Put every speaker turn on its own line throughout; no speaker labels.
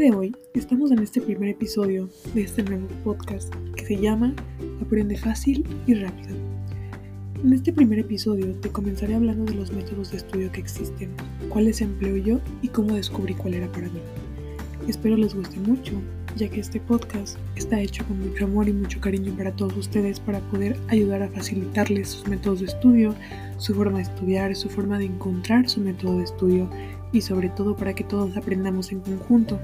de hoy estamos en este primer episodio de este nuevo podcast que se llama Aprende fácil y rápido. En este primer episodio te comenzaré hablando de los métodos de estudio que existen, cuáles empleo yo y cómo descubrí cuál era para mí. Espero les guste mucho, ya que este podcast está hecho con mucho amor y mucho cariño para todos ustedes para poder ayudar a facilitarles sus métodos de estudio, su forma de estudiar, su forma de encontrar su método de estudio y sobre todo para que todos aprendamos en conjunto.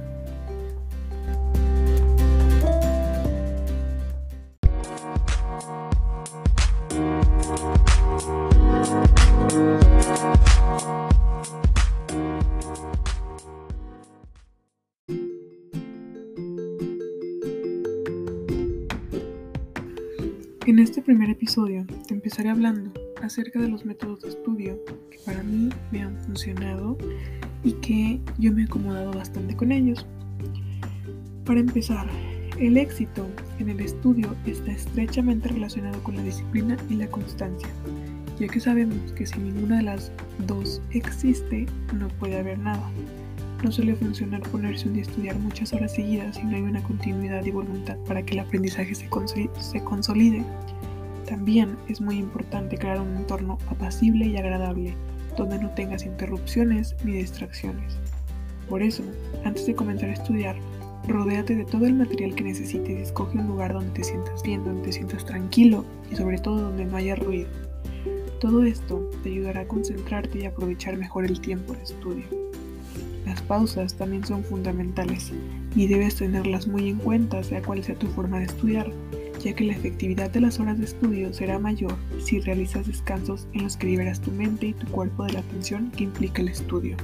En este primer episodio te empezaré hablando acerca de los métodos de estudio que para mí me han funcionado y que yo me he acomodado bastante con ellos. Para empezar, el éxito en el estudio está estrechamente relacionado con la disciplina y la constancia, ya que sabemos que si ninguna de las dos existe, no puede haber nada. No suele funcionar ponerse un día a estudiar muchas horas seguidas si no hay una continuidad y voluntad para que el aprendizaje se, consolide. También es muy importante crear un entorno apacible y agradable, donde no tengas interrupciones ni distracciones. Por eso, antes de comenzar a estudiar, rodéate de todo el material que necesites y escoge un lugar donde te sientas bien, donde te sientas tranquilo y sobre todo donde no haya ruido. Todo esto te ayudará a concentrarte y aprovechar mejor el tiempo de estudio. Las pausas también son fundamentales y debes tenerlas muy en cuenta sea cual sea tu forma de estudiar, ya que la efectividad de las horas de estudio será mayor si realizas descansos en los que liberas tu mente y tu cuerpo de la tensión que implica el estudio.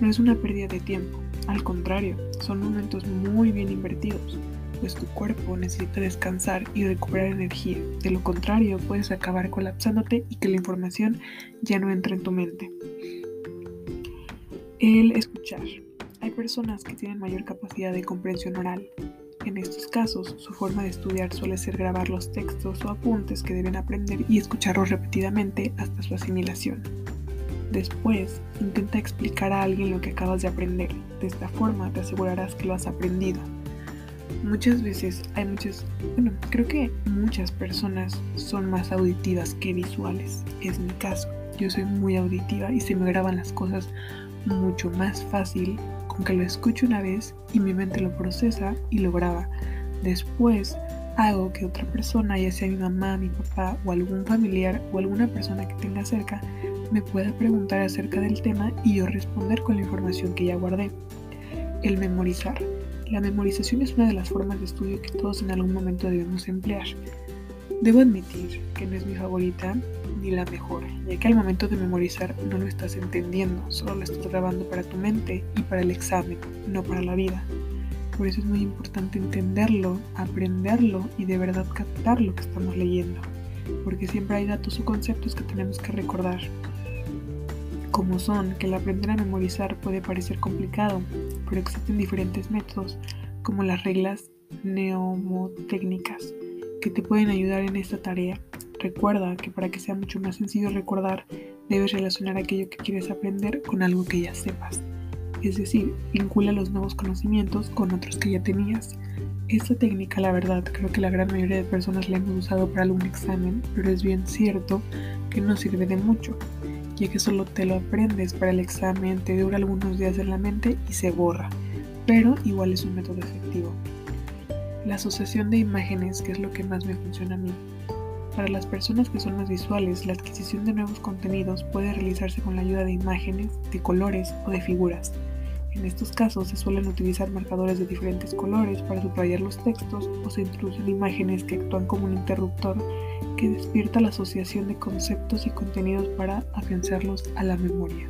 No es una pérdida de tiempo, al contrario, son momentos muy bien invertidos, pues tu cuerpo necesita descansar y recuperar energía. De lo contrario, puedes acabar colapsándote y que la información ya no entre en tu mente. El escuchar. Hay personas que tienen mayor capacidad de comprensión oral. En estos casos, su forma de estudiar suele ser grabar los textos o apuntes que deben aprender y escucharlos repetidamente hasta su asimilación. Después, intenta explicar a alguien lo que acabas de aprender. De esta forma te asegurarás que lo has aprendido. Muchas veces hay muchas, bueno, creo que muchas personas son más auditivas que visuales. Es mi caso. Yo soy muy auditiva y se me graban las cosas mucho más fácil con que lo escucho una vez y mi mente lo procesa y lo graba. Después hago que otra persona, ya sea mi mamá, mi papá o algún familiar o alguna persona que tenga cerca, me pueda preguntar acerca del tema y yo responder con la información que ya guardé. El memorizar. La memorización es una de las formas de estudio que todos en algún momento debemos emplear. Debo admitir que no es mi favorita ni la mejor, ya que al momento de memorizar no lo estás entendiendo, solo lo estás grabando para tu mente y para el examen, no para la vida. Por eso es muy importante entenderlo, aprenderlo y de verdad captar lo que estamos leyendo, porque siempre hay datos o conceptos que tenemos que recordar. Como son que el aprender a memorizar puede parecer complicado, pero existen diferentes métodos, como las reglas neumotécnicas que te pueden ayudar en esta tarea. Recuerda que para que sea mucho más sencillo recordar, debes relacionar aquello que quieres aprender con algo que ya sepas. Es decir, vincula los nuevos conocimientos con otros que ya tenías. Esta técnica, la verdad, creo que la gran mayoría de personas la hemos usado para algún examen, pero es bien cierto que no sirve de mucho, ya que solo te lo aprendes para el examen, te dura algunos días en la mente y se borra, pero igual es un método efectivo. La asociación de imágenes, que es lo que más me funciona a mí. Para las personas que son más visuales, la adquisición de nuevos contenidos puede realizarse con la ayuda de imágenes, de colores o de figuras. En estos casos se suelen utilizar marcadores de diferentes colores para subrayar los textos o se introducen imágenes que actúan como un interruptor que despierta la asociación de conceptos y contenidos para afianzarlos a la memoria.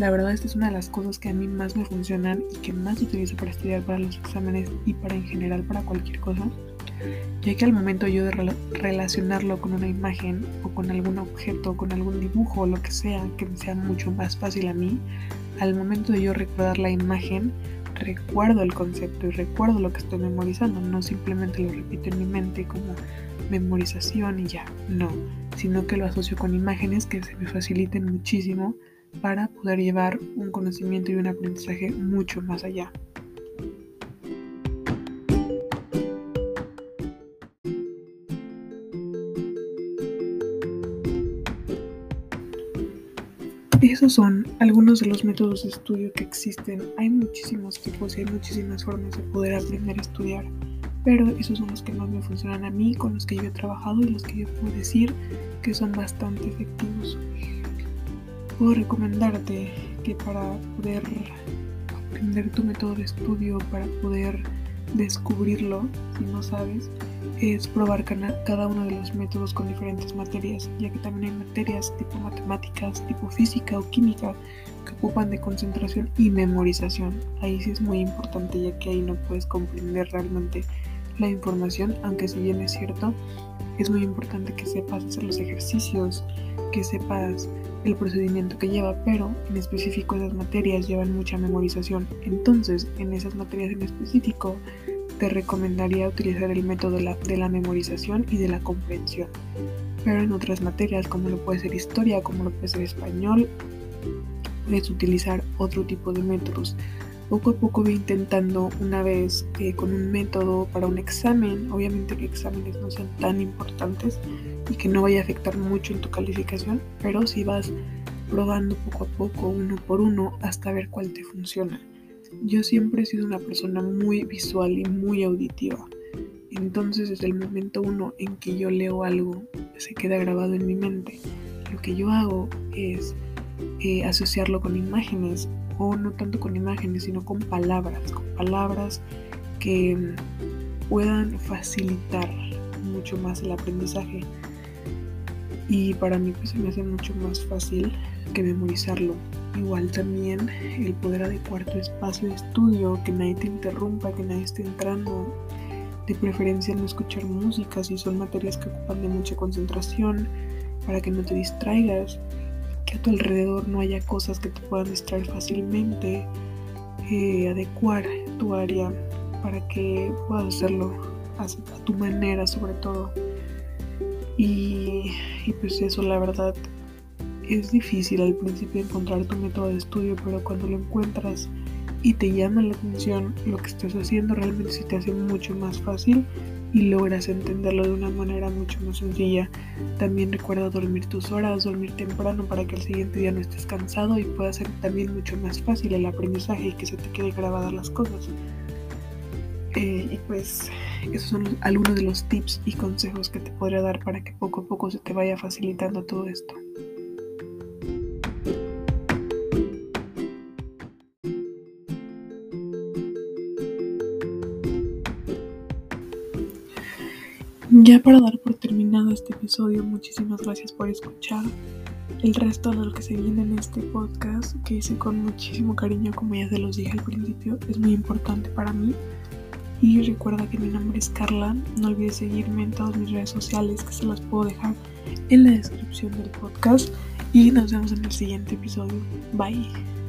La verdad esta es una de las cosas que a mí más me funcionan y que más utilizo para estudiar para los exámenes y para en general para cualquier cosa, ya que al momento yo de relacionarlo con una imagen o con algún objeto, con algún dibujo o lo que sea, que me sea mucho más fácil a mí, al momento de yo recordar la imagen, recuerdo el concepto y recuerdo lo que estoy memorizando, no simplemente lo repito en mi mente como memorización y ya, no, sino que lo asocio con imágenes que se me faciliten muchísimo para poder llevar un conocimiento y un aprendizaje mucho más allá. Esos son algunos de los métodos de estudio que existen. Hay muchísimos tipos y hay muchísimas formas de poder aprender a estudiar, pero esos son los que más me funcionan a mí, con los que yo he trabajado y los que yo puedo decir que son bastante efectivos. Puedo recomendarte que para poder aprender tu método de estudio, para poder descubrirlo, si no sabes, es probar cada uno de los métodos con diferentes materias, ya que también hay materias tipo matemáticas, tipo física o química que ocupan de concentración y memorización. Ahí sí es muy importante, ya que ahí no puedes comprender realmente la información, aunque si bien es cierto, es muy importante que sepas hacer los ejercicios, que sepas el procedimiento que lleva, pero en específico esas materias llevan mucha memorización. Entonces, en esas materias en específico, te recomendaría utilizar el método de la, de la memorización y de la comprensión. Pero en otras materias, como lo puede ser historia, como lo puede ser español, puedes utilizar otro tipo de métodos. Poco a poco voy intentando una vez con un método para un examen, obviamente que exámenes no sean tan importantes y que no vaya a afectar mucho en tu calificación, pero si vas probando poco a poco, uno por uno, hasta ver cuál te funciona. Yo siempre he sido una persona muy visual y muy auditiva. Entonces desde el momento uno en que yo leo algo, se queda grabado en mi mente. Lo que yo hago es eh, asociarlo con imágenes, o no tanto con imágenes, sino con palabras, con palabras que puedan facilitar mucho más el aprendizaje. Y para mí pues se me hace mucho más fácil que memorizarlo. Igual también el poder adecuar tu espacio de estudio, que nadie te interrumpa, que nadie esté entrando. De preferencia no escuchar música si son materias que ocupan de mucha concentración, para que no te distraigas, que a tu alrededor no haya cosas que te puedan distraer fácilmente. Eh, adecuar tu área para que puedas hacerlo a, tu manera sobre todo. Y, y pues eso la verdad es difícil al principio encontrar tu método de estudio, pero cuando lo encuentras y te llama la atención lo que estás haciendo, realmente se te hace mucho más fácil y logras entenderlo de una manera mucho más sencilla. También recuerda dormir tus horas, dormir temprano para que el siguiente día no estés cansado y pueda ser también mucho más fácil el aprendizaje y que se te quede grabadas las cosas. Eh, y pues esos son algunos de los tips y consejos que te podría dar para que poco a poco se te vaya facilitando todo esto. Ya para dar por terminado este episodio, muchísimas gracias por escuchar el resto de lo que se viene en este podcast, que hice con muchísimo cariño, como ya se los dije al principio, es muy importante para mí. Y recuerda que mi nombre es Carla, no olvides seguirme en todas mis redes sociales, que se las puedo dejar en la descripción del podcast. Y nos vemos en el siguiente episodio. Bye.